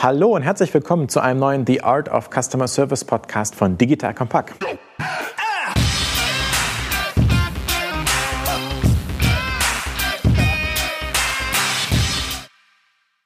Hallo und herzlich willkommen zu einem neuen The Art of Customer Service Podcast von Digital Compact.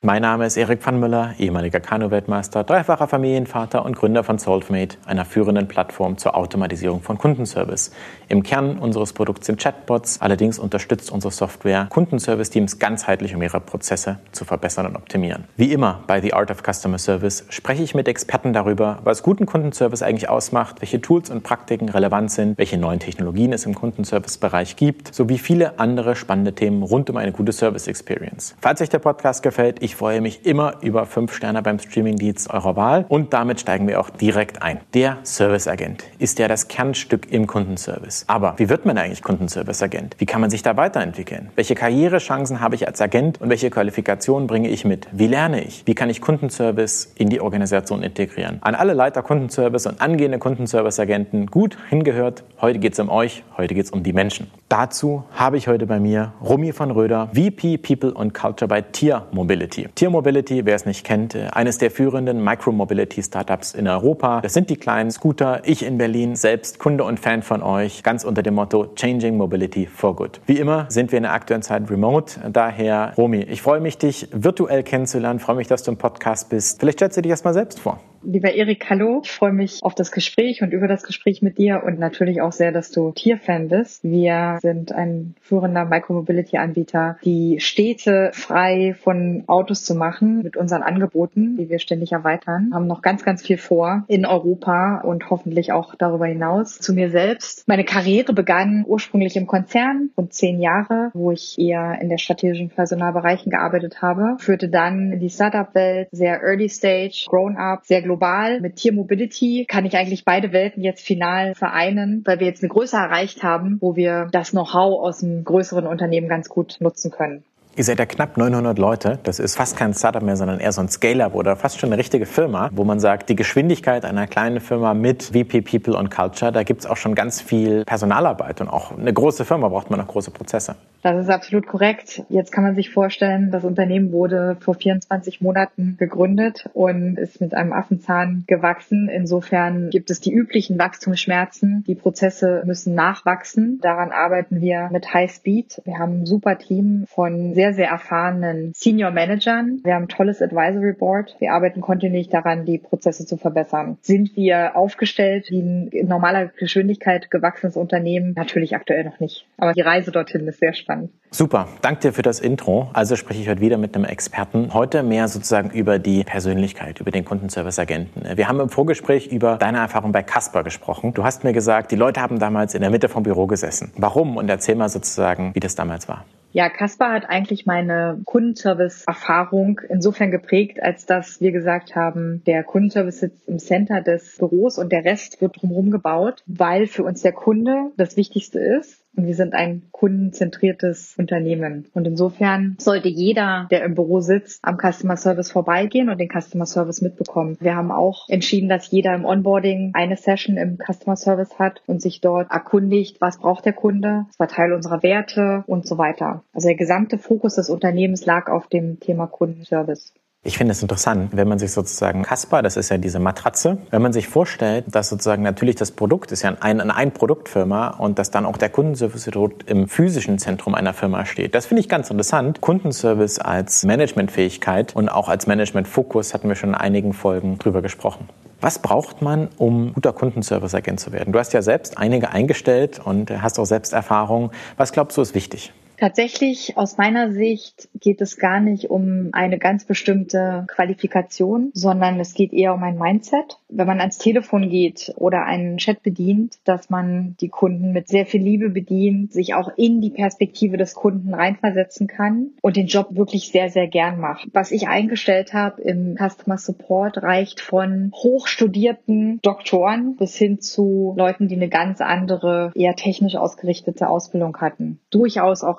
Mein Name ist Erik van Müller, ehemaliger Kanu-Weltmeister, dreifacher Familienvater und Gründer von Solvemate, einer führenden Plattform zur Automatisierung von Kundenservice. Im Kern unseres Produkts sind Chatbots, allerdings unterstützt unsere Software Kundenservice-Teams ganzheitlich, um ihre Prozesse zu verbessern und optimieren. Wie immer bei The Art of Customer Service spreche ich mit Experten darüber, was guten Kundenservice eigentlich ausmacht, welche Tools und Praktiken relevant sind, welche neuen Technologien es im Kundenservice-Bereich gibt, sowie viele andere spannende Themen rund um eine gute Service-Experience. Falls euch der Podcast gefällt, ich ich freue mich immer über fünf Sterne beim Streamingdienst eurer Wahl und damit steigen wir auch direkt ein. Der Serviceagent ist ja das Kernstück im Kundenservice. Aber wie wird man eigentlich Kundenserviceagent? Wie kann man sich da weiterentwickeln? Welche Karrierechancen habe ich als Agent und welche Qualifikationen bringe ich mit? Wie lerne ich? Wie kann ich Kundenservice in die Organisation integrieren? An alle Leiter Kundenservice und angehende Kundenserviceagenten gut hingehört. Heute geht es um euch, heute geht es um die Menschen. Dazu habe ich heute bei mir Romy von Röder, VP People und Culture bei Tier Mobility. Mobility. Tier Mobility, wer es nicht kennt, äh, eines der führenden Micro-Mobility-Startups in Europa. Das sind die kleinen Scooter. Ich in Berlin, selbst Kunde und Fan von euch, ganz unter dem Motto Changing Mobility for Good. Wie immer sind wir in der aktuellen Zeit remote. Daher, Romy, ich freue mich, dich virtuell kennenzulernen. Freue mich, dass du im Podcast bist. Vielleicht stellst du dich erstmal selbst vor. Lieber Erik, hallo. Ich freue mich auf das Gespräch und über das Gespräch mit dir und natürlich auch sehr, dass du Tierfan bist. Wir sind ein führender Micromobility-Anbieter, die Städte frei von Autos zu machen mit unseren Angeboten, die wir ständig erweitern. Haben noch ganz, ganz viel vor in Europa und hoffentlich auch darüber hinaus. Zu mir selbst. Meine Karriere begann ursprünglich im Konzern und zehn Jahre, wo ich eher in der strategischen Personalbereichen gearbeitet habe. Führte dann in die Startup-Welt, sehr Early Stage, Grown-Up, sehr global. Mit Tier Mobility kann ich eigentlich beide Welten jetzt final vereinen, weil wir jetzt eine Größe erreicht haben, wo wir das Know-how aus einem größeren Unternehmen ganz gut nutzen können. Ihr seid ja knapp 900 Leute. Das ist fast kein Startup mehr, sondern eher so ein Scale-up oder fast schon eine richtige Firma, wo man sagt, die Geschwindigkeit einer kleinen Firma mit VP People und Culture, da gibt es auch schon ganz viel Personalarbeit und auch eine große Firma braucht man auch große Prozesse. Das ist absolut korrekt. Jetzt kann man sich vorstellen, das Unternehmen wurde vor 24 Monaten gegründet und ist mit einem Affenzahn gewachsen. Insofern gibt es die üblichen Wachstumsschmerzen. Die Prozesse müssen nachwachsen. Daran arbeiten wir mit High Speed. Wir haben ein super Team von sehr, sehr erfahrenen Senior Managern. Wir haben ein tolles Advisory Board. Wir arbeiten kontinuierlich daran, die Prozesse zu verbessern. Sind wir aufgestellt wie ein in normaler Geschwindigkeit gewachsenes Unternehmen? Natürlich aktuell noch nicht. Aber die Reise dorthin ist sehr spannend. Super, danke dir für das Intro. Also spreche ich heute wieder mit einem Experten. Heute mehr sozusagen über die Persönlichkeit, über den Kundenservice-Agenten. Wir haben im Vorgespräch über deine Erfahrung bei Casper gesprochen. Du hast mir gesagt, die Leute haben damals in der Mitte vom Büro gesessen. Warum? Und erzähl mal sozusagen, wie das damals war. Ja, Kaspar hat eigentlich meine Kundenservice-Erfahrung insofern geprägt, als dass wir gesagt haben, der Kundenservice sitzt im Center des Büros und der Rest wird drumherum gebaut, weil für uns der Kunde das Wichtigste ist und wir sind ein kundenzentriertes Unternehmen. Und insofern sollte jeder, der im Büro sitzt, am Customer Service vorbeigehen und den Customer Service mitbekommen. Wir haben auch entschieden, dass jeder im Onboarding eine Session im Customer Service hat und sich dort erkundigt, was braucht der Kunde, was war Teil unserer Werte und so weiter. Also der gesamte Fokus des Unternehmens lag auf dem Thema Kundenservice. Ich finde es interessant, wenn man sich sozusagen Casper, das ist ja diese Matratze, wenn man sich vorstellt, dass sozusagen natürlich das Produkt ist ja ein, eine Ein-Produktfirma und dass dann auch der Kundenservice im physischen Zentrum einer Firma steht. Das finde ich ganz interessant. Kundenservice als Managementfähigkeit und auch als Managementfokus hatten wir schon in einigen Folgen drüber gesprochen. Was braucht man, um guter Kundenservice-Agent zu werden? Du hast ja selbst einige eingestellt und hast auch selbst Erfahrung. Was glaubst du ist wichtig? Tatsächlich aus meiner Sicht geht es gar nicht um eine ganz bestimmte Qualifikation, sondern es geht eher um ein Mindset. Wenn man ans Telefon geht oder einen Chat bedient, dass man die Kunden mit sehr viel Liebe bedient, sich auch in die Perspektive des Kunden reinversetzen kann und den Job wirklich sehr, sehr gern macht. Was ich eingestellt habe im Customer Support reicht von hochstudierten Doktoren bis hin zu Leuten, die eine ganz andere, eher technisch ausgerichtete Ausbildung hatten. Durchaus auch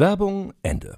Werbung Ende.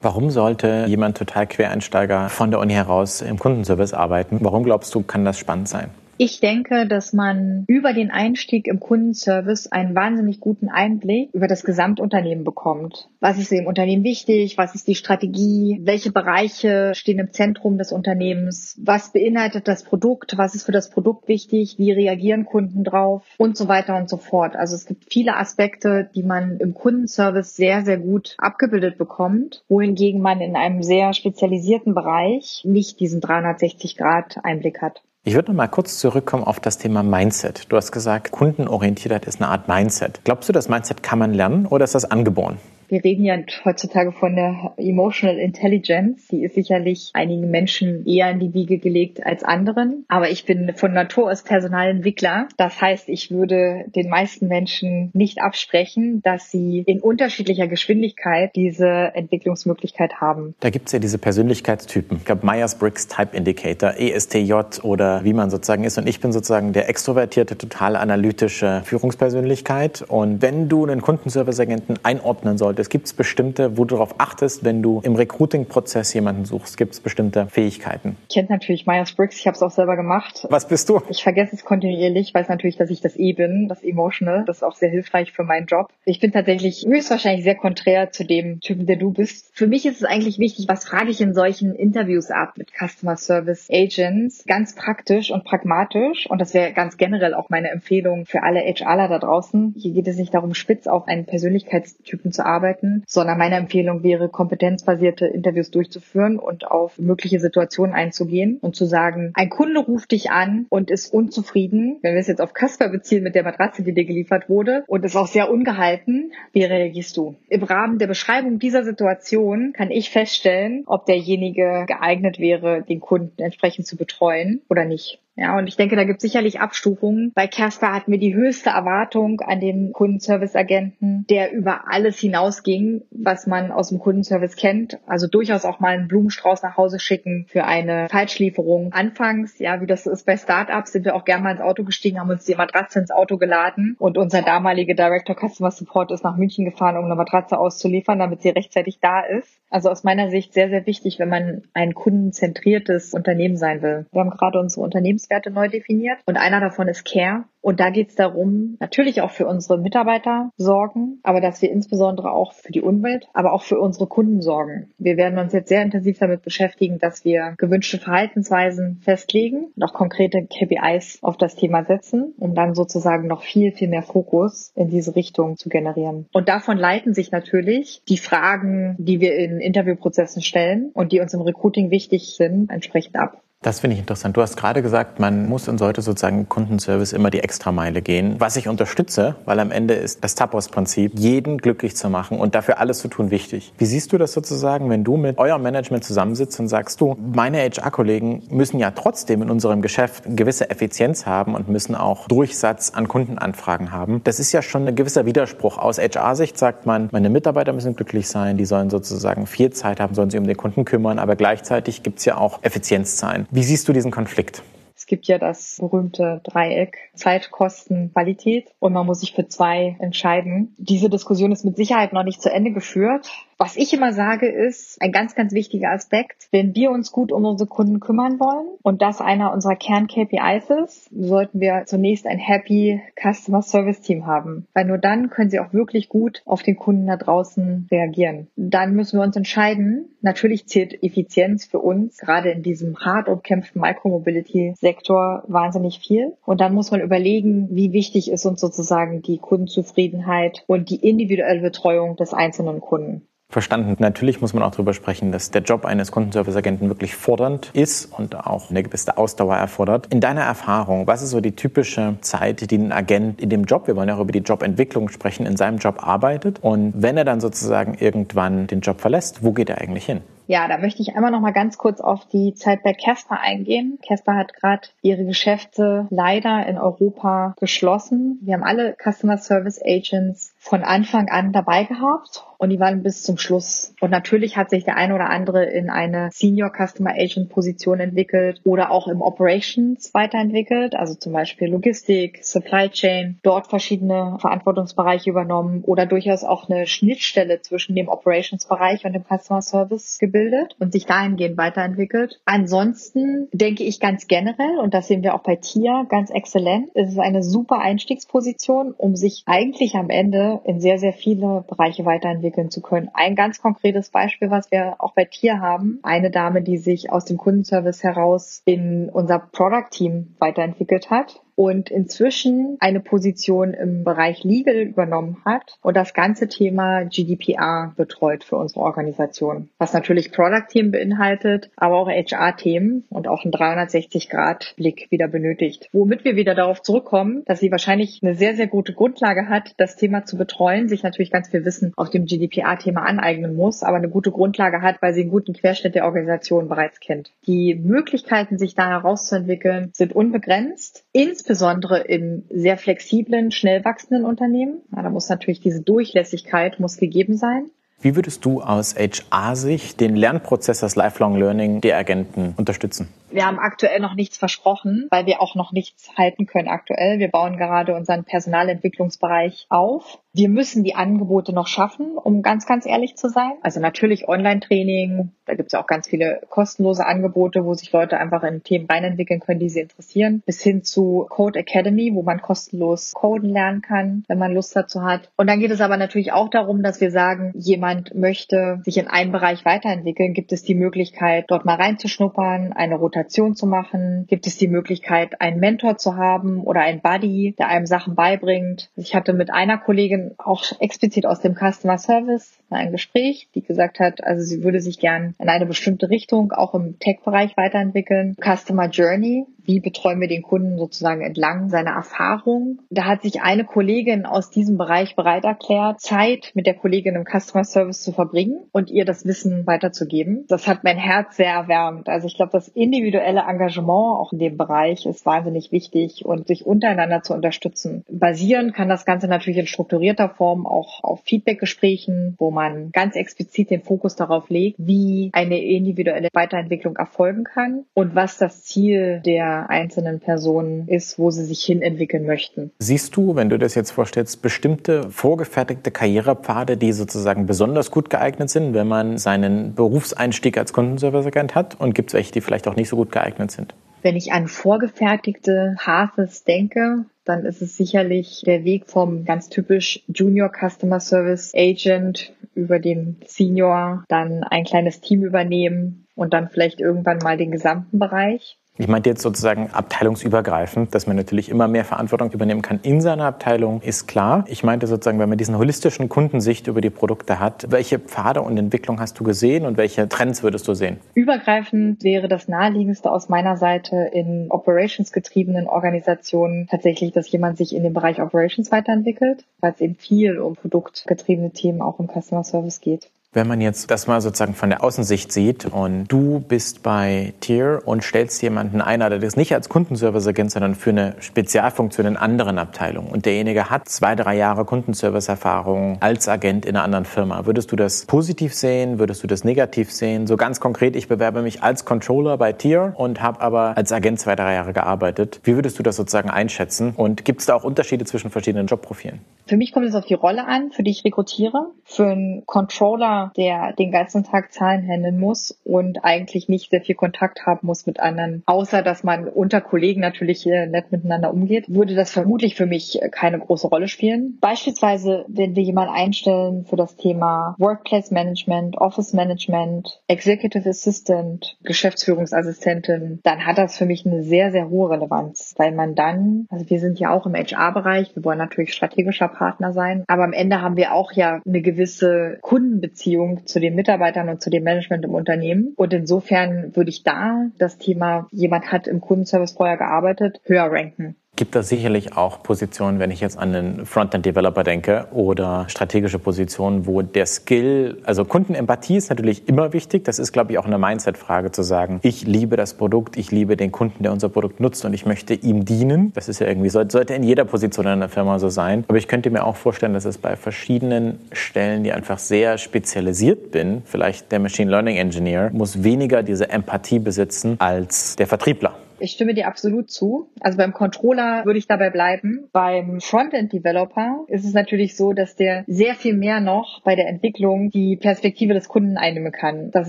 Warum sollte jemand total Quereinsteiger von der Uni heraus im Kundenservice arbeiten? Warum glaubst du, kann das spannend sein? Ich denke, dass man über den Einstieg im Kundenservice einen wahnsinnig guten Einblick über das Gesamtunternehmen bekommt. Was ist dem Unternehmen wichtig? Was ist die Strategie? Welche Bereiche stehen im Zentrum des Unternehmens? Was beinhaltet das Produkt? Was ist für das Produkt wichtig? Wie reagieren Kunden drauf? Und so weiter und so fort. Also es gibt viele Aspekte, die man im Kundenservice sehr, sehr gut abgebildet bekommt, wohingegen man in einem sehr spezialisierten Bereich nicht diesen 360 Grad Einblick hat. Ich würde noch mal kurz zurückkommen auf das Thema Mindset. Du hast gesagt, Kundenorientiertheit ist eine Art Mindset. Glaubst du, das Mindset kann man lernen oder ist das angeboren? Wir reden ja heutzutage von der Emotional Intelligence. Die ist sicherlich einigen Menschen eher in die Wiege gelegt als anderen. Aber ich bin von Natur aus Personalentwickler. Das heißt, ich würde den meisten Menschen nicht absprechen, dass sie in unterschiedlicher Geschwindigkeit diese Entwicklungsmöglichkeit haben. Da gibt es ja diese Persönlichkeitstypen. Ich glaube, Myers-Briggs Type Indicator, ESTJ oder wie man sozusagen ist. Und ich bin sozusagen der extrovertierte, total analytische Führungspersönlichkeit. Und wenn du einen Kundenservice-Agenten einordnen solltest, es gibt bestimmte, wo du darauf achtest, wenn du im Recruiting-Prozess jemanden suchst, gibt es bestimmte Fähigkeiten. Ich kenne natürlich Myers-Briggs, ich habe es auch selber gemacht. Was bist du? Ich vergesse es kontinuierlich, weiß natürlich, dass ich das E bin, das Emotional. Das ist auch sehr hilfreich für meinen Job. Ich bin tatsächlich höchstwahrscheinlich sehr konträr zu dem Typen, der du bist. Für mich ist es eigentlich wichtig, was frage ich in solchen Interviews ab mit Customer Service Agents? Ganz praktisch und pragmatisch. Und das wäre ganz generell auch meine Empfehlung für alle HRler da draußen. Hier geht es nicht darum, spitz auf einen Persönlichkeitstypen zu arbeiten arbeiten, sondern meine Empfehlung wäre, kompetenzbasierte Interviews durchzuführen und auf mögliche Situationen einzugehen und zu sagen, ein Kunde ruft dich an und ist unzufrieden, wenn wir es jetzt auf Kasper beziehen mit der Matratze, die dir geliefert wurde und ist auch sehr ungehalten, wie reagierst du? Im Rahmen der Beschreibung dieser Situation kann ich feststellen, ob derjenige geeignet wäre, den Kunden entsprechend zu betreuen oder nicht. Ja, und ich denke, da gibt es sicherlich Abstufungen. Bei Casper hatten wir die höchste Erwartung an den Kundenservice-Agenten, der über alles hinausging, was man aus dem Kundenservice kennt. Also durchaus auch mal einen Blumenstrauß nach Hause schicken für eine Falschlieferung. Anfangs, ja, wie das ist bei Startups, sind wir auch gerne mal ins Auto gestiegen, haben uns die Matratze ins Auto geladen und unser damaliger Director Customer Support ist nach München gefahren, um eine Matratze auszuliefern, damit sie rechtzeitig da ist. Also aus meiner Sicht sehr, sehr wichtig, wenn man ein kundenzentriertes Unternehmen sein will. Wir haben gerade unsere Unternehmens Unternehmenswerte neu definiert und einer davon ist Care. Und da geht es darum, natürlich auch für unsere Mitarbeiter sorgen, aber dass wir insbesondere auch für die Umwelt, aber auch für unsere Kunden sorgen. Wir werden uns jetzt sehr intensiv damit beschäftigen, dass wir gewünschte Verhaltensweisen festlegen und auch konkrete KPIs auf das Thema setzen, um dann sozusagen noch viel, viel mehr Fokus in diese Richtung zu generieren. Und davon leiten sich natürlich die Fragen, die wir in Interviewprozessen stellen und die uns im Recruiting wichtig sind, entsprechend ab. Das finde ich interessant. Du hast gerade gesagt, man muss und sollte sozusagen Kundenservice immer die Extrameile gehen. Was ich unterstütze, weil am Ende ist das Tapos-Prinzip, jeden glücklich zu machen und dafür alles zu tun wichtig. Wie siehst du das sozusagen, wenn du mit eurem Management zusammensitzt und sagst, du, meine HR-Kollegen müssen ja trotzdem in unserem Geschäft eine gewisse Effizienz haben und müssen auch Durchsatz an Kundenanfragen haben. Das ist ja schon ein gewisser Widerspruch. Aus HR-Sicht sagt man, meine Mitarbeiter müssen glücklich sein, die sollen sozusagen viel Zeit haben, sollen sich um den Kunden kümmern, aber gleichzeitig gibt es ja auch Effizienzzahlen. Wie siehst du diesen Konflikt? Es gibt ja das berühmte Dreieck Zeit, Kosten, Qualität und man muss sich für zwei entscheiden. Diese Diskussion ist mit Sicherheit noch nicht zu Ende geführt. Was ich immer sage, ist ein ganz, ganz wichtiger Aspekt. Wenn wir uns gut um unsere Kunden kümmern wollen und das einer unserer Kern-KPIs ist, sollten wir zunächst ein Happy Customer Service Team haben. Weil nur dann können sie auch wirklich gut auf den Kunden da draußen reagieren. Dann müssen wir uns entscheiden. Natürlich zählt Effizienz für uns gerade in diesem hart umkämpften Micromobility-Sektor wahnsinnig viel. Und dann muss man überlegen, wie wichtig ist uns sozusagen die Kundenzufriedenheit und die individuelle Betreuung des einzelnen Kunden. Verstanden. Natürlich muss man auch darüber sprechen, dass der Job eines Kundenservice-Agenten wirklich fordernd ist und auch eine gewisse Ausdauer erfordert. In deiner Erfahrung, was ist so die typische Zeit, die ein Agent in dem Job, wir wollen ja auch über die Jobentwicklung sprechen, in seinem Job arbeitet? Und wenn er dann sozusagen irgendwann den Job verlässt, wo geht er eigentlich hin? Ja, da möchte ich einmal noch mal ganz kurz auf die Zeit bei Casper eingehen. Casper hat gerade ihre Geschäfte leider in Europa geschlossen. Wir haben alle Customer Service Agents von Anfang an dabei gehabt und die waren bis zum Schluss. Und natürlich hat sich der eine oder andere in eine Senior Customer Agent Position entwickelt oder auch im Operations weiterentwickelt, also zum Beispiel Logistik, Supply Chain, dort verschiedene Verantwortungsbereiche übernommen oder durchaus auch eine Schnittstelle zwischen dem Operations Bereich und dem Customer Service gebildet und sich dahingehend weiterentwickelt. Ansonsten denke ich ganz generell, und das sehen wir auch bei TIA ganz exzellent, ist es eine super Einstiegsposition, um sich eigentlich am Ende in sehr, sehr viele Bereiche weiterentwickeln zu können. Ein ganz konkretes Beispiel, was wir auch bei Tier haben, eine Dame, die sich aus dem Kundenservice heraus in unser Product Team weiterentwickelt hat und inzwischen eine Position im Bereich Legal übernommen hat und das ganze Thema GDPR betreut für unsere Organisation. Was natürlich Product-Themen beinhaltet, aber auch HR-Themen und auch einen 360-Grad-Blick wieder benötigt. Womit wir wieder darauf zurückkommen, dass sie wahrscheinlich eine sehr, sehr gute Grundlage hat, das Thema zu betreuen, sich natürlich ganz viel Wissen auf dem GDPR-Thema aneignen muss, aber eine gute Grundlage hat, weil sie einen guten Querschnitt der Organisation bereits kennt. Die Möglichkeiten, sich da herauszuentwickeln, sind unbegrenzt. Insbesondere insbesondere in sehr flexiblen, schnell wachsenden Unternehmen. Ja, da muss natürlich diese Durchlässigkeit muss gegeben sein. Wie würdest du aus HR-Sicht den Lernprozess des Lifelong Learning der Agenten unterstützen? Wir haben aktuell noch nichts versprochen, weil wir auch noch nichts halten können aktuell. Wir bauen gerade unseren Personalentwicklungsbereich auf. Wir müssen die Angebote noch schaffen, um ganz, ganz ehrlich zu sein. Also natürlich Online-Training, da gibt es ja auch ganz viele kostenlose Angebote, wo sich Leute einfach in Themen reinentwickeln können, die sie interessieren, bis hin zu Code Academy, wo man kostenlos coden lernen kann, wenn man Lust dazu hat. Und dann geht es aber natürlich auch darum, dass wir sagen, jemand möchte sich in einem Bereich weiterentwickeln, gibt es die Möglichkeit, dort mal reinzuschnuppern, eine Rotation zu machen? Gibt es die Möglichkeit, einen Mentor zu haben oder einen Buddy, der einem Sachen beibringt? Ich hatte mit einer Kollegin auch explizit aus dem Customer Service ein Gespräch, die gesagt hat, also sie würde sich gern in eine bestimmte Richtung auch im Tech-Bereich weiterentwickeln. Customer Journey wie betreuen wir den Kunden sozusagen entlang seiner Erfahrung. Da hat sich eine Kollegin aus diesem Bereich bereit erklärt, Zeit mit der Kollegin im Customer Service zu verbringen und ihr das Wissen weiterzugeben. Das hat mein Herz sehr erwärmt. Also ich glaube, das individuelle Engagement auch in dem Bereich ist wahnsinnig wichtig und sich untereinander zu unterstützen. Basieren kann das Ganze natürlich in strukturierter Form auch auf Feedbackgesprächen, wo man ganz explizit den Fokus darauf legt, wie eine individuelle Weiterentwicklung erfolgen kann und was das Ziel der einzelnen Personen ist, wo sie sich hin entwickeln möchten. Siehst du, wenn du das jetzt vorstellst, bestimmte vorgefertigte Karrierepfade, die sozusagen besonders gut geeignet sind, wenn man seinen Berufseinstieg als Kundenservice-Agent hat? Und gibt es welche, die vielleicht auch nicht so gut geeignet sind? Wenn ich an vorgefertigte Paths denke, dann ist es sicherlich der Weg vom ganz typisch Junior Customer Service Agent über den Senior, dann ein kleines Team übernehmen und dann vielleicht irgendwann mal den gesamten Bereich. Ich meinte jetzt sozusagen abteilungsübergreifend, dass man natürlich immer mehr Verantwortung übernehmen kann in seiner Abteilung, ist klar. Ich meinte sozusagen, wenn man diesen holistischen Kundensicht über die Produkte hat, welche Pfade und Entwicklung hast du gesehen und welche Trends würdest du sehen? Übergreifend wäre das naheliegendste aus meiner Seite in operationsgetriebenen Organisationen tatsächlich, dass jemand sich in dem Bereich Operations weiterentwickelt, weil es eben viel um produktgetriebene Themen auch im Customer Service geht. Wenn man jetzt das mal sozusagen von der Außensicht sieht und du bist bei Tier und stellst jemanden ein, der das nicht als Kundenservice-Agent, sondern für eine Spezialfunktion in anderen Abteilungen und derjenige hat zwei, drei Jahre Kundenservice-Erfahrung als Agent in einer anderen Firma, würdest du das positiv sehen? Würdest du das negativ sehen? So ganz konkret, ich bewerbe mich als Controller bei Tier und habe aber als Agent zwei, drei Jahre gearbeitet. Wie würdest du das sozusagen einschätzen? Und gibt es da auch Unterschiede zwischen verschiedenen Jobprofilen? Für mich kommt es auf die Rolle an, für die ich rekrutiere. Für einen Controller Der den ganzen Tag Zahlen handeln muss und eigentlich nicht sehr viel Kontakt haben muss mit anderen, außer dass man unter Kollegen natürlich äh, nett miteinander umgeht, würde das vermutlich für mich keine große Rolle spielen. Beispielsweise, wenn wir jemanden einstellen für das Thema Workplace Management, Office Management, Executive Assistant, Geschäftsführungsassistentin, dann hat das für mich eine sehr, sehr hohe Relevanz, weil man dann, also wir sind ja auch im HR-Bereich, wir wollen natürlich strategischer Partner sein, aber am Ende haben wir auch ja eine gewisse Kundenbeziehung zu den Mitarbeitern und zu dem Management im Unternehmen. Und insofern würde ich da das Thema, jemand hat im Kundenservice vorher gearbeitet, höher ranken gibt da sicherlich auch Positionen, wenn ich jetzt an den Frontend-Developer denke oder strategische Positionen, wo der Skill, also Kundenempathie ist natürlich immer wichtig. Das ist, glaube ich, auch eine Mindset-Frage zu sagen, ich liebe das Produkt, ich liebe den Kunden, der unser Produkt nutzt und ich möchte ihm dienen. Das ist ja irgendwie, sollte in jeder Position in einer Firma so sein. Aber ich könnte mir auch vorstellen, dass es bei verschiedenen Stellen, die einfach sehr spezialisiert bin, vielleicht der Machine Learning Engineer, muss weniger diese Empathie besitzen als der Vertriebler. Ich stimme dir absolut zu. Also beim Controller würde ich dabei bleiben. Beim Frontend-Developer ist es natürlich so, dass der sehr viel mehr noch bei der Entwicklung die Perspektive des Kunden einnehmen kann. Das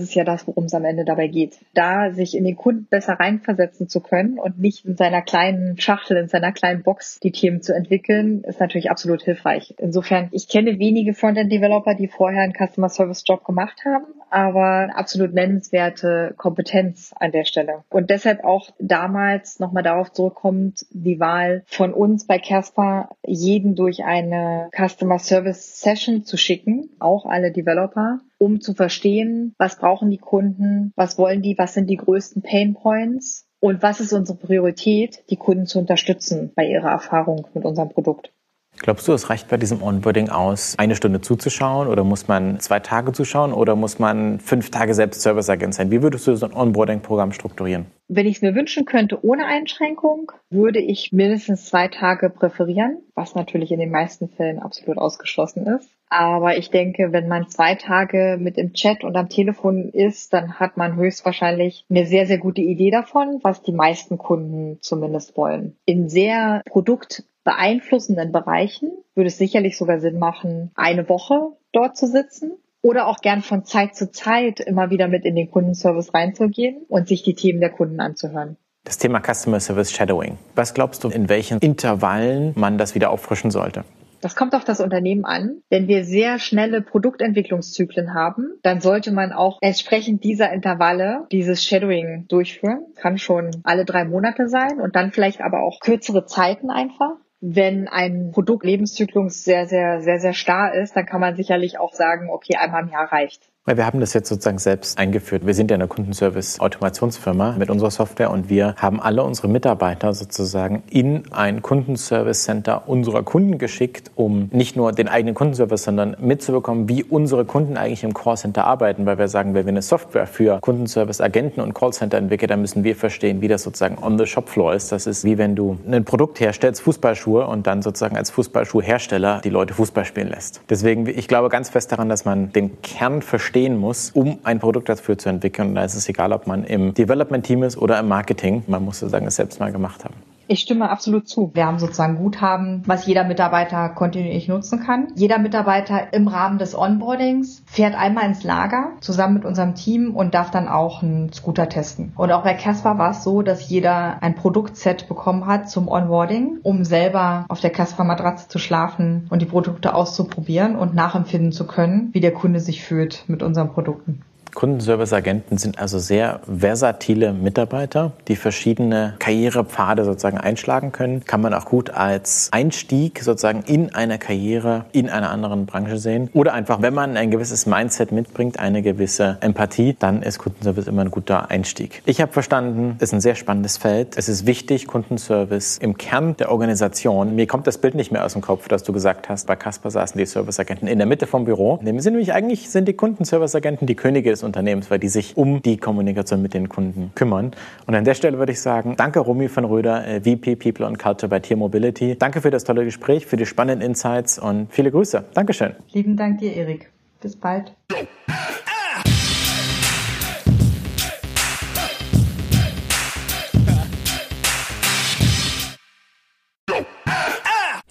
ist ja das, worum es am Ende dabei geht. Da sich in den Kunden besser reinversetzen zu können und nicht in seiner kleinen Schachtel, in seiner kleinen Box die Themen zu entwickeln, ist natürlich absolut hilfreich. Insofern, ich kenne wenige Frontend-Developer, die vorher einen Customer Service Job gemacht haben, aber absolut nennenswerte Kompetenz an der Stelle. Und deshalb auch damals nochmal darauf zurückkommt, die Wahl von uns bei Casper, jeden durch eine Customer Service Session zu schicken, auch alle Developer, um zu verstehen, was brauchen die Kunden, was wollen die, was sind die größten Pain Points und was ist unsere Priorität, die Kunden zu unterstützen bei ihrer Erfahrung mit unserem Produkt. Glaubst du, es reicht bei diesem Onboarding aus, eine Stunde zuzuschauen oder muss man zwei Tage zuschauen oder muss man fünf Tage selbst Serviceagent sein? Wie würdest du so ein Onboarding-Programm strukturieren? Wenn ich es mir wünschen könnte ohne Einschränkung, würde ich mindestens zwei Tage präferieren, was natürlich in den meisten Fällen absolut ausgeschlossen ist. Aber ich denke, wenn man zwei Tage mit im Chat und am Telefon ist, dann hat man höchstwahrscheinlich eine sehr, sehr gute Idee davon, was die meisten Kunden zumindest wollen. In sehr Produkt beeinflussenden Bereichen würde es sicherlich sogar Sinn machen, eine Woche dort zu sitzen oder auch gern von Zeit zu Zeit immer wieder mit in den Kundenservice reinzugehen und sich die Themen der Kunden anzuhören. Das Thema Customer Service Shadowing. Was glaubst du, in welchen Intervallen man das wieder auffrischen sollte? Das kommt auf das Unternehmen an. Wenn wir sehr schnelle Produktentwicklungszyklen haben, dann sollte man auch entsprechend dieser Intervalle dieses Shadowing durchführen. Kann schon alle drei Monate sein und dann vielleicht aber auch kürzere Zeiten einfach. Wenn ein Produktlebenszyklus sehr, sehr, sehr, sehr starr ist, dann kann man sicherlich auch sagen, okay, einmal im Jahr reicht. Wir haben das jetzt sozusagen selbst eingeführt. Wir sind ja eine Kundenservice-Automationsfirma mit unserer Software und wir haben alle unsere Mitarbeiter sozusagen in ein Kundenservice-Center unserer Kunden geschickt, um nicht nur den eigenen Kundenservice, sondern mitzubekommen, wie unsere Kunden eigentlich im Callcenter arbeiten. Weil wir sagen, wenn wir eine Software für Kundenservice-Agenten und Callcenter entwickeln, dann müssen wir verstehen, wie das sozusagen on the shop floor ist. Das ist wie wenn du ein Produkt herstellst, Fußballschuhe, und dann sozusagen als Fußballschuhhersteller die Leute Fußball spielen lässt. Deswegen, ich glaube ganz fest daran, dass man den Kern versteht, verstehen muss, um ein Produkt dafür zu entwickeln. Und da ist es egal, ob man im Development-Team ist oder im Marketing. Man muss sozusagen es selbst mal gemacht haben. Ich stimme absolut zu. Wir haben sozusagen Guthaben, was jeder Mitarbeiter kontinuierlich nutzen kann. Jeder Mitarbeiter im Rahmen des Onboardings fährt einmal ins Lager zusammen mit unserem Team und darf dann auch einen Scooter testen. Und auch bei Casper war es so, dass jeder ein Produktset bekommen hat zum Onboarding, um selber auf der Casper Matratze zu schlafen und die Produkte auszuprobieren und nachempfinden zu können, wie der Kunde sich fühlt mit unseren Produkten. Kundenservice-Agenten sind also sehr versatile Mitarbeiter, die verschiedene Karrierepfade sozusagen einschlagen können. Kann man auch gut als Einstieg sozusagen in eine Karriere in einer anderen Branche sehen. Oder einfach, wenn man ein gewisses Mindset mitbringt, eine gewisse Empathie, dann ist Kundenservice immer ein guter Einstieg. Ich habe verstanden, es ist ein sehr spannendes Feld. Es ist wichtig, Kundenservice im Kern der Organisation. Mir kommt das Bild nicht mehr aus dem Kopf, dass du gesagt hast, bei Casper saßen die Serviceagenten in der Mitte vom Büro. In dem Sinne, nämlich eigentlich sind die Kundenserviceagenten die Könige des Unternehmens, weil die sich um die Kommunikation mit den Kunden kümmern. Und an der Stelle würde ich sagen, danke Romy von Röder, äh, VP People and Culture bei Tier Mobility. Danke für das tolle Gespräch, für die spannenden Insights und viele Grüße. Dankeschön. Lieben Dank dir, Erik. Bis bald.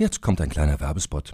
Jetzt kommt ein kleiner Werbespot.